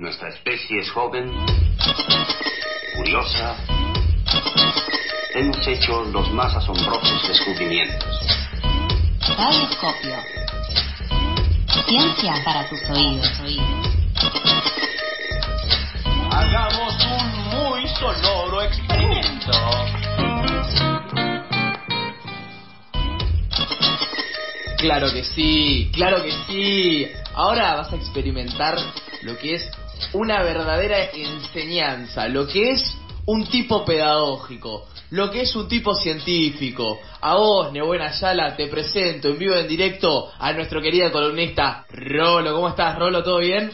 Nuestra especie es joven, curiosa. Hemos hecho los más asombrosos descubrimientos. Radioscopio. Ciencia para tus oídos. Hagamos un muy sonoro experimento. Claro que sí, claro que sí. Ahora vas a experimentar lo que es una verdadera enseñanza, lo que es un tipo pedagógico, lo que es un tipo científico. A vos, Nebuena Ayala, te presento en vivo en directo a nuestro querido columnista Rolo. ¿Cómo estás, Rolo? ¿Todo bien?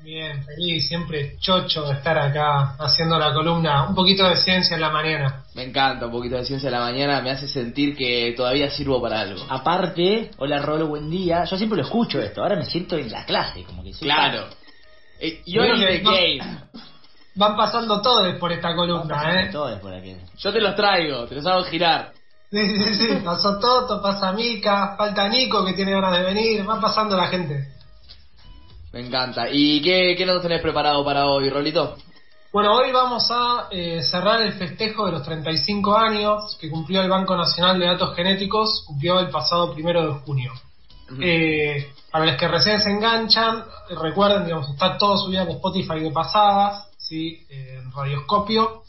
Bien, feliz, siempre chocho de estar acá haciendo la columna. Un poquito de ciencia en la mañana. Me encanta un poquito de ciencia en la mañana, me hace sentir que todavía sirvo para algo. Aparte, hola Rolo, buen día. Yo siempre lo escucho esto, ahora me siento en la clase, como que soy Claro. Eh, y Bueno, hoy que game. Van pasando todos por esta columna, ¿eh? todos por aquí. Yo te los traigo, te los hago girar. Sí, sí, sí. Pasó Toto, pasa Mica, falta Nico que tiene ganas de venir. Va pasando la gente. Me encanta. ¿Y qué, qué nos tenés preparado para hoy, Rolito? Bueno, hoy vamos a eh, cerrar el festejo de los 35 años que cumplió el Banco Nacional de Datos Genéticos, cumplió el pasado primero de junio. Eh, para los que recién se enganchan, recuerden, digamos, está todo subido en Spotify de pasadas, ¿sí? En Radioscopio.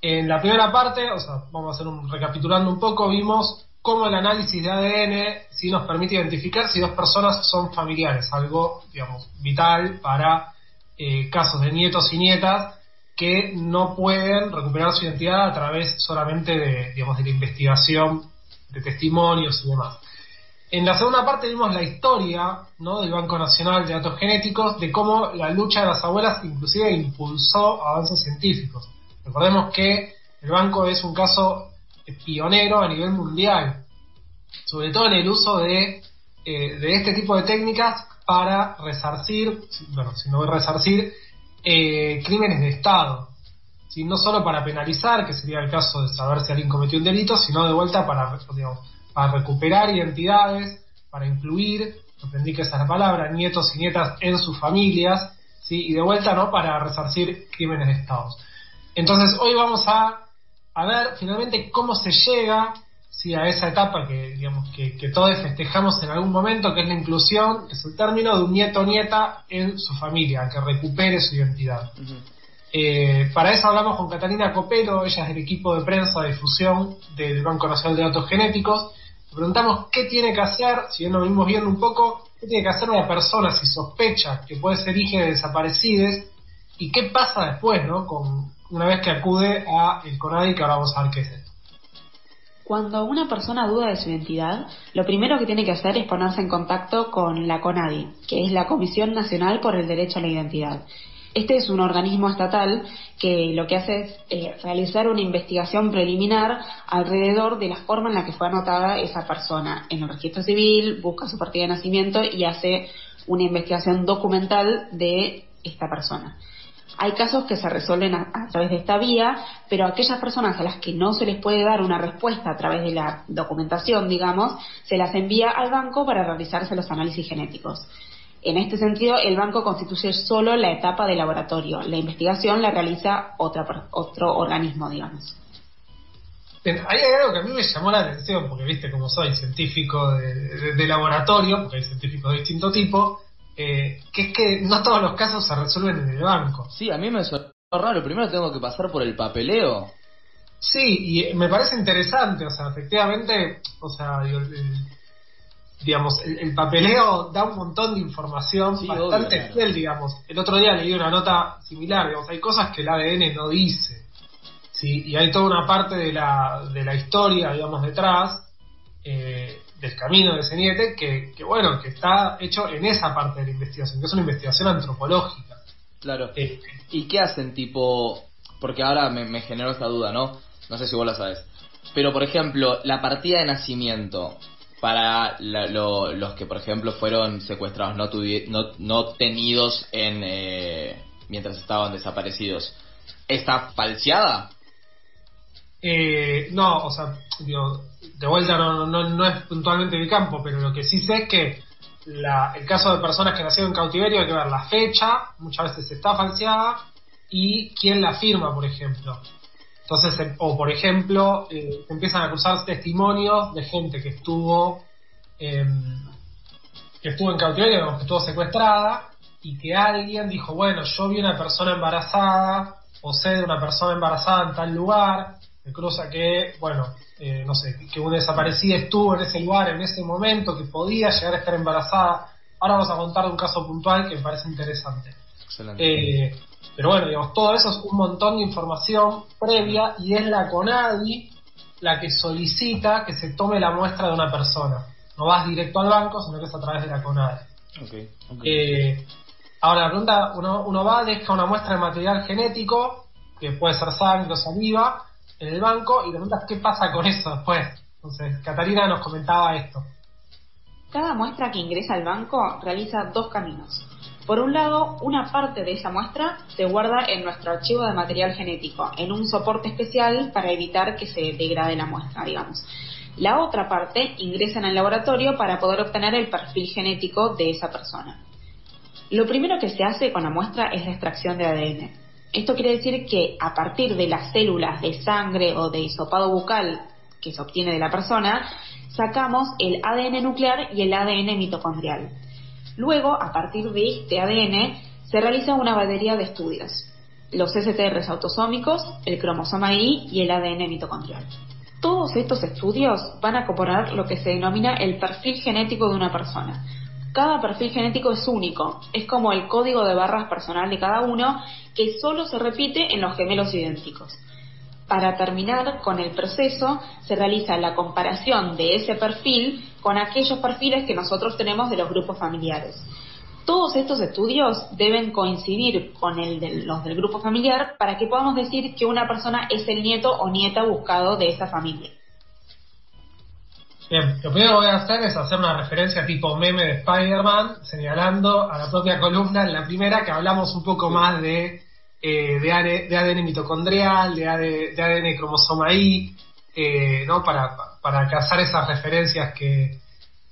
En la primera parte, o sea, vamos a hacer un recapitulando un poco, vimos cómo el análisis de ADN sí nos permite identificar si dos personas son familiares, algo, digamos, vital para eh, casos de nietos y nietas que no pueden recuperar su identidad a través solamente de, digamos, de la investigación de testimonios y demás. En la segunda parte vimos la historia del Banco Nacional de Datos Genéticos, de cómo la lucha de las abuelas inclusive impulsó avances científicos. Recordemos que el banco es un caso pionero a nivel mundial, sobre todo en el uso de, eh, de este tipo de técnicas para resarcir, bueno, si no resarcir, eh, crímenes de Estado. No solo para penalizar, que sería el caso de saber si alguien cometió un delito, sino de vuelta para, digamos, para recuperar identidades, para incluir, aprendí que esa es la palabra, nietos y nietas en sus familias, ¿sí? y de vuelta no para resarcir crímenes de Estado. Entonces hoy vamos a, a ver finalmente cómo se llega ¿sí? a esa etapa que, digamos, que, que todos festejamos en algún momento, que es la inclusión, que es el término de un nieto o nieta en su familia, que recupere su identidad. Eh, para eso hablamos con Catalina Copelo, ella es del equipo de prensa de difusión del Banco Nacional de Datos Genéticos. Preguntamos qué tiene que hacer, si bien lo venimos viendo un poco, qué tiene que hacer una persona si sospecha que puede ser hija de desaparecidos y qué pasa después, ¿no? Con, una vez que acude a el CONADI, que ahora vamos a ver qué es esto. Cuando una persona duda de su identidad, lo primero que tiene que hacer es ponerse en contacto con la CONADI, que es la Comisión Nacional por el Derecho a la Identidad. Este es un organismo estatal que lo que hace es eh, realizar una investigación preliminar alrededor de la forma en la que fue anotada esa persona en el registro civil, busca su partida de nacimiento y hace una investigación documental de esta persona. Hay casos que se resuelven a, a, través de esta vía, pero aquellas personas a las que no se les puede dar una respuesta a través de la documentación, digamos, se las envía al banco para realizarse los análisis genéticos. En este sentido, el banco constituye solo la etapa de laboratorio. La investigación la realiza otra, otro organismo, digamos. Bien, ahí hay algo que a mí me llamó la atención, porque viste como soy científico de, de, de laboratorio, porque hay científicos de distinto tipo, eh, que es que no todos los casos se resuelven en el banco. Sí, a mí me suena raro. Primero tengo que pasar por el papeleo. Sí, y me parece interesante, o sea, efectivamente, o sea, digo, el, digamos, el, el, papeleo da un montón de información sí, bastante obvio, fiel, digamos. El otro día leí una nota similar, digamos, hay cosas que el ADN no dice, ¿sí? Y hay toda una parte de la, de la historia, digamos, detrás, eh, del camino de ese niete, que, que, bueno, que está hecho en esa parte de la investigación, que es una investigación antropológica. Claro. Eh, ¿Y qué hacen, tipo, porque ahora me, me generó esta duda, ¿no? No sé si vos la sabes. Pero, por ejemplo, la partida de nacimiento, para la, lo, los que, por ejemplo, fueron secuestrados, no, tuvi, no, tenidos en eh, mientras estaban desaparecidos, ¿está falseada? Eh, no, o sea, digo, de vuelta no, no, no es puntualmente mi campo, pero lo que sí sé es que la- el caso de personas que nacieron en cautiverio hay que ver la fecha, muchas veces está falseada, y quién la firma, por ejemplo. Entonces, eh, o por ejemplo, eh, empiezan a cruzar testimonios de gente que estuvo em, que estuvo en cautiverio, que estuvo secuestrada, y que alguien dijo, bueno, yo vi una persona embarazada, o sé de una persona embarazada en tal lugar, me cruza que, bueno, eh, no sé, que una desaparecida estuvo en ese lugar en ese momento, que podía llegar a estar embarazada. Ahora vamos a contar de un caso puntual que me parece interesante. Excelente. Eh, pero bueno, digamos, todo eso es un montón de información previa y es la CONADI la que solicita que se tome la muestra de una persona. No vas directo al banco, sino que es a través de la CONADI. Eh, ahora, la pregunta, uno, uno va, deja una muestra de material genético, que puede ser sangre o saliva, en el banco y preguntas qué pasa con eso después. Entonces, Catalina nos comentaba esto. Cada muestra que ingresa al banco realiza dos caminos. Por un lado, una parte de esa muestra se guarda en nuestro archivo de material genético, en un soporte especial para evitar que se degrade la muestra, digamos. La otra parte ingresa en el laboratorio para poder obtener el perfil genético de esa persona. Lo primero que se hace con la muestra es la extracción de ADN. Esto quiere decir que a partir de las células de sangre o de hisopado bucal que se obtiene de la persona, sacamos el ADN nuclear y el ADN mitocondrial. Luego, a partir de este ADN, se realiza una batería de estudios. Los STRs autosómicos, el cromosoma Y y el ADN mitocondrial. Todos estos estudios van a componer lo que se denomina el perfil genético de una persona. Cada perfil genético es único, es como el código de barras personal de cada uno que solo se repite en los gemelos idénticos. Para terminar con el proceso, se realiza la comparación de ese perfil con aquellos perfiles que nosotros tenemos de los grupos familiares. Todos estos estudios deben coincidir con el de los del grupo familiar para que podamos decir que una persona es el nieto o nieta buscado de esa familia. Bien, lo primero que voy a hacer es hacer una referencia tipo meme de Spider-Man, señalando a la propia columna en la primera que hablamos un poco más de, eh, de, ADN, de ADN mitocondrial, de, AD de ADN cromosoma Y, eh, ¿no? para, para cazar esas referencias que,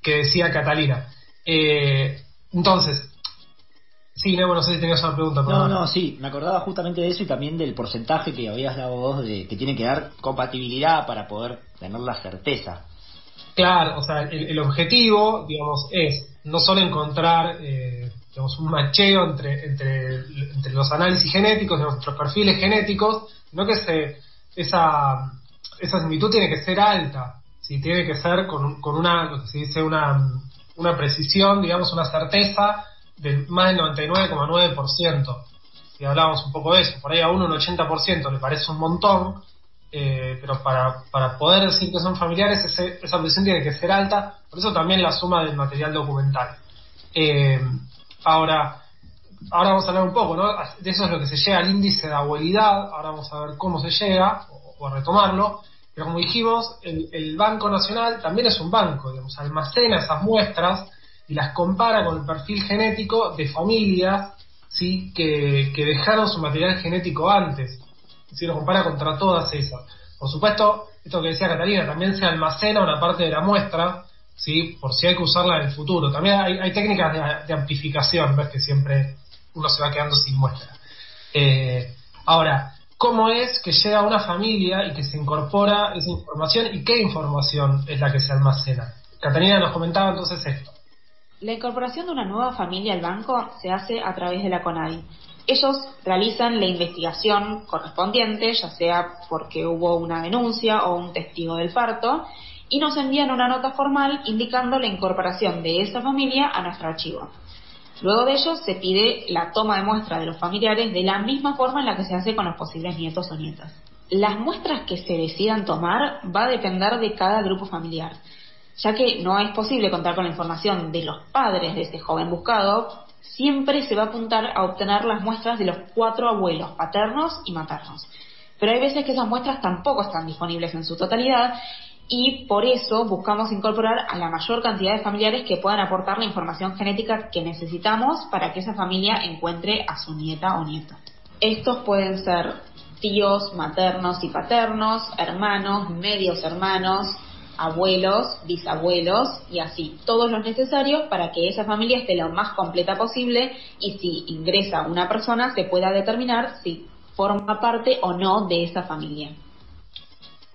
que decía Catalina. Eh, entonces, sí, Nebo, no sé si tenías una pregunta. No, no, sí, me acordaba justamente de eso y también del porcentaje que habías dado vos de que tiene que dar compatibilidad para poder tener la certeza. Claro, o sea, el, el objetivo, digamos, es no solo encontrar, eh, digamos, un macheo entre, entre, entre los análisis genéticos, de nuestros perfiles genéticos, sino que se, esa, esa similitud tiene que ser alta, ¿sí? tiene que ser con, con una, lo que se dice, una, una precisión, digamos, una certeza del más del 99,9%. Si hablamos un poco de eso, por ahí a uno un 80% le parece un montón, eh, pero para, para poder decir que son familiares ese- esa precisión tiene que ser alta, por eso también la suma del material documental. Eh, ahora, ahora vamos a hablar un poco, ¿no? De eso es lo que se llega al índice de abuelidad, ahora vamos a ver cómo se llega, o, a retomarlo, pero como dijimos, el, el Banco Nacional también es un banco, digamos, almacena esas muestras y las compara con el perfil genético de familias ¿sí? que, dejaron su material genético antes. Es decir, lo compara contra todas esas. Por supuesto, esto que decía Catalina, también se almacena una parte de la muestra, ¿sí? por si hay que usarla en el futuro. También hay, hay técnicas de, amplificación, no es que siempre uno se va quedando sin muestra. Eh, ahora, ¿cómo es que llega una familia y que se incorpora esa información y qué información es la que se almacena? Catalina nos comentaba entonces esto. La incorporación de una nueva familia al banco se hace a través de la CONADI. Ellos realizan la investigación correspondiente, ya sea porque hubo una denuncia o un testigo del parto, y nos envían una nota formal indicando la incorporación de esa familia a nuestro archivo. Luego de ello se pide la toma de muestra de los familiares de la misma forma en la que se hace con los posibles nietos o nietas. Las muestras que se decidan tomar va a depender de cada grupo familiar, ya que no es posible contar con la información de los padres de ese joven buscado, siempre se va a apuntar a obtener las muestras de los cuatro abuelos paternos y maternos. Pero hay veces que esas muestras tampoco están disponibles en su totalidad y por eso buscamos incorporar a la mayor cantidad de familiares que puedan aportar la información genética que necesitamos para que esa familia encuentre a su nieta o nieto. Estos pueden ser tíos maternos y paternos, hermanos, medios hermanos, abuelos, bisabuelos y así, todos los necesarios para que esa familia esté lo más completa posible y si ingresa una persona se pueda determinar si forma parte o no de esa familia.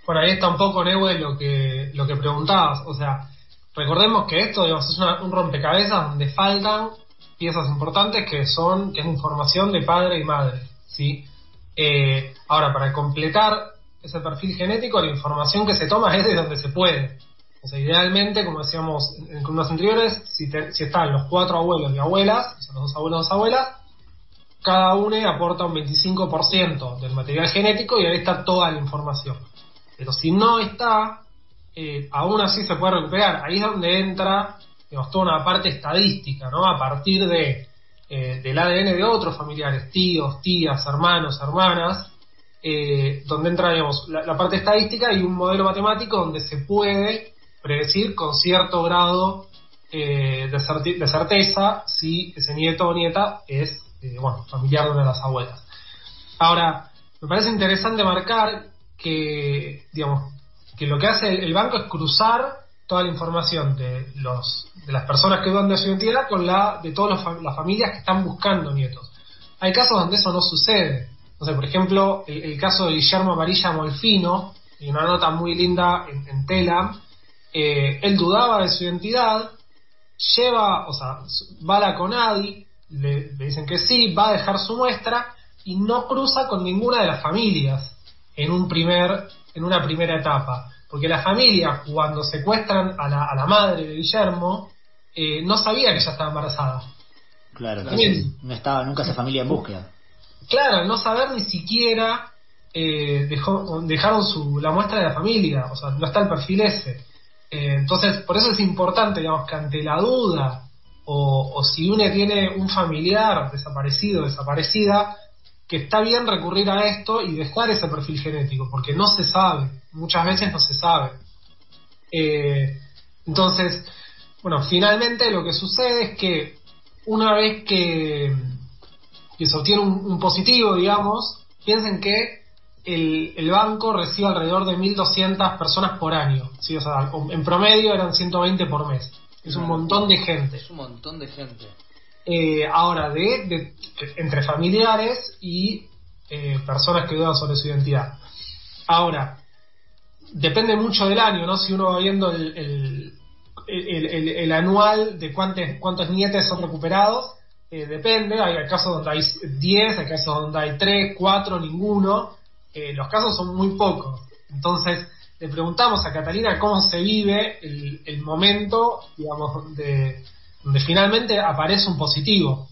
Bueno, ahí está un poco, Neue, lo que, lo que preguntabas. O sea, recordemos que esto digamos, es un rompecabezas donde faltan piezas importantes que son que es información de padre y madre. ¿sí? Eh, ahora, para completar ese perfil genético, la información que se toma es de donde se puede. O sea, idealmente, como decíamos en columnas anteriores, si, si están los cuatro abuelos y abuelas, son los dos abuelos y dos abuelas, cada uno aporta un 25% del material genético y ahí está toda la información. Pero si no está, eh, aún así se puede recuperar. Ahí es donde entra digamos, toda una parte estadística, ¿no? A partir de, eh, del ADN de otros familiares, tíos, tías, hermanos, hermanas, eh, donde entra, digamos, la, parte estadística y un modelo matemático donde se puede predecir con cierto grado de, de, certeza si ese nieto o nieta es, bueno, familiar de una de las abuelas. Ahora, me parece interesante marcar que, digamos, que lo que hace el, banco es cruzar toda la información de los de las personas que dudan de su identidad con la de todas las familias que están buscando nietos. Hay casos donde eso no sucede. No sé, por ejemplo, el, caso de Guillermo Amarilla Molfino, y una nota muy linda en, en eh, él dudaba de su identidad, lleva, o sea, va a la CONADI, le dicen que sí, va a dejar su muestra y no cruza con ninguna de las familias en, un primer, en una primera etapa. Porque la familia, cuando secuestran a la, a la madre de Guillermo, eh, no sabía que ella estaba embarazada. Claro, no estaba nunca esa familia en búsqueda. Claro, no saber ni siquiera eh, dejó, dejaron su, la muestra de la familia, o sea, no está el perfil ese. Eh, entonces, por eso es importante, digamos, que ante la duda o, o si uno tiene un familiar desaparecido, desaparecida, que está bien recurrir a esto y dejar ese perfil genético, porque no se sabe, muchas veces no se sabe. Eh, entonces, bueno, finalmente lo que sucede es que una vez que, se obtiene un, positivo, digamos, piensen que el, el, banco recibe alrededor de 1.200 personas por año, ¿sí? o sea, en promedio eran 120 por mes. Es un montón de gente. Es un montón de gente. Eh, ahora, de, entre familiares y eh, personas que dudan sobre su identidad. Ahora, depende mucho del año, ¿no? Si uno va viendo el, el, anual de cuántos, cuántos nietes son recuperados, eh, depende, hay casos donde hay 10, hay casos donde hay 3, 4, ninguno, los casos son muy pocos. Entonces, le preguntamos a Catalina cómo se vive el momento, digamos, de, donde finalmente aparece un positivo.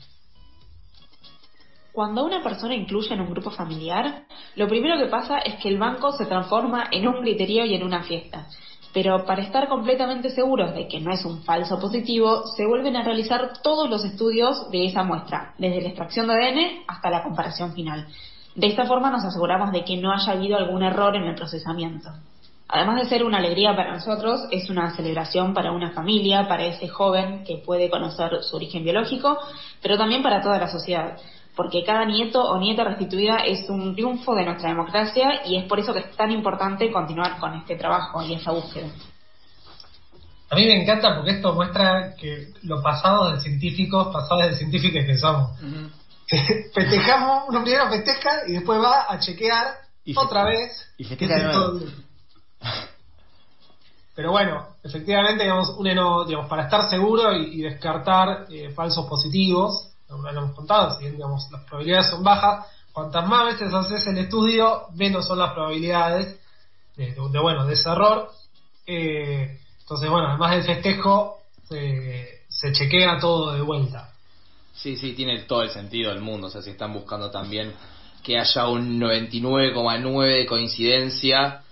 Cuando una persona incluye en un grupo familiar, lo primero que pasa es que el banco se transforma en un criterio y en una fiesta. Pero para estar completamente seguros de que no es un falso positivo, se vuelven a realizar todos los estudios de esa muestra, desde la extracción de ADN hasta la comparación final. De esta forma nos aseguramos de que no haya habido algún error en el procesamiento. Además de ser una alegría para nosotros, es una celebración para una familia, para ese joven que puede conocer su origen biológico, pero también para toda la sociedad, porque cada nieto o nieta restituida es un triunfo de nuestra democracia y es por eso que es tan importante continuar con este trabajo y esa búsqueda. A mí me encanta porque esto muestra que lo pasado de científicos, pasados de científicos que somos. Festejamos, uno primero festeja y después va a chequear otra vez. Y festeja todo pero bueno, efectivamente, digamos, uno, digamos, para estar seguro y, descartar eh, falsos positivos, lo hemos contado, si digamos, las probabilidades son bajas, cuantas más veces haces el estudio, menos son las probabilidades de, bueno, de ese error. Eh, entonces, bueno, además del festejo, se chequea todo de vuelta. Sí, sí, tiene todo el sentido del mundo. O sea, si están buscando también que haya un 99,9 de coincidencia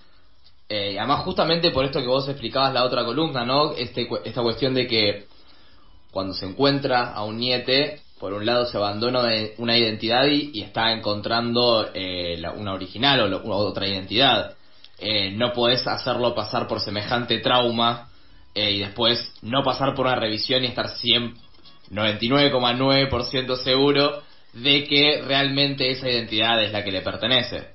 eh, además, justamente por esto que vos explicabas la otra columna, ¿no? Este, esta cuestión de que cuando se encuentra a un niete, por un lado se abandona una identidad y, está encontrando eh, una original o otra identidad. Eh, no podés hacerlo pasar por semejante trauma eh, y después no pasar por una revisión y estar 99,9% seguro de que realmente esa identidad es la que le pertenece.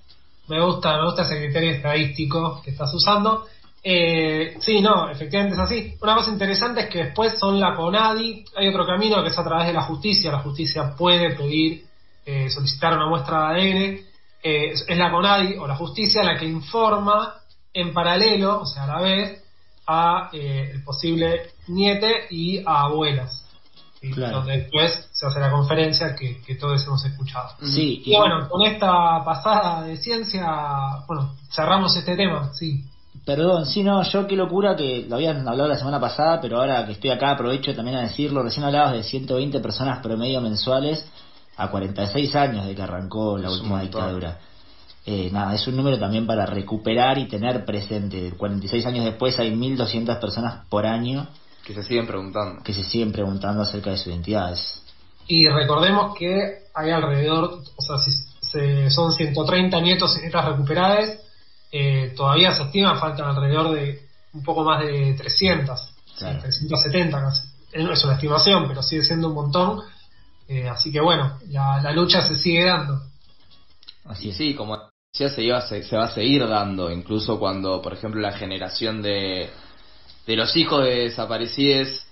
Me gusta, me gusta ese criterio estadístico que estás usando. Eh, sí, no, efectivamente es así. Una cosa interesante es que después son la CONADI, hay otro camino que es a través de la justicia, la justicia puede pedir, eh, solicitar una muestra de ADN, eh, es la CONADI o la justicia la que informa en paralelo, o sea, a la vez, a eh, el posible niete y a abuelas. ¿Sí? Claro. Donde después se hace la conferencia que, que todos hemos escuchado. Sí, Y bueno, con esta pasada de ciencia, bueno, cerramos este tema, sí. Perdón, sí, no, yo qué locura que lo habían hablado la semana pasada, pero ahora que estoy acá aprovecho también a decirlo. Recién hablabas de 120 personas promedio mensuales a 46 años de que arrancó la Es última dictadura. Eh, nada, es un número también para recuperar y tener presente. 46 años después hay 1.200 personas por año Que se siguen preguntando. que se siguen preguntando acerca de su identidad. Es- Y recordemos que hay alrededor, o sea, si se- son 130 nietos y nietas recuperadas, eh, todavía se estima faltan alrededor de un poco más de 300, sí, Claro. 370 casi. Es una estimación, pero sigue siendo un montón. Eh, así que bueno, la, la lucha se sigue dando. Así es. Sí, como decía, se, iba, se, se va a seguir dando, incluso cuando, por ejemplo, la generación de, de los hijos de desaparecidos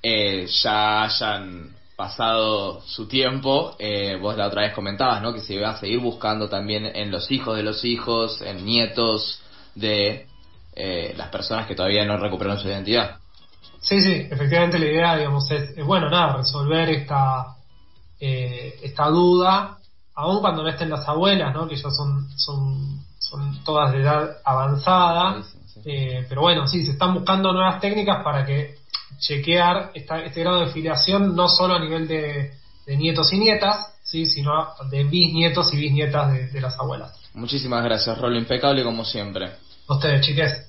eh, ya hayan pasado su tiempo. Eh, vos la otra vez comentabas, ¿no? Que se iba a seguir buscando también en los hijos de los hijos, en nietos de eh, las personas que todavía no recuperaron su identidad. Sí, sí, efectivamente la idea, digamos, es, bueno, nada, resolver esta, eh, esta duda, aun cuando no estén las abuelas, ¿no? Que ya son, son, son todas de edad avanzada, Sí, sí, sí. Eh, pero bueno, sí, se están buscando nuevas técnicas para que chequear esta, este grado de filiación no solo a nivel de, de nietos y nietas, sí, sino de bisnietos y bisnietas de, de las abuelas. Muchísimas gracias, Rolo. Impecable como siempre. A Ustedes, chiques.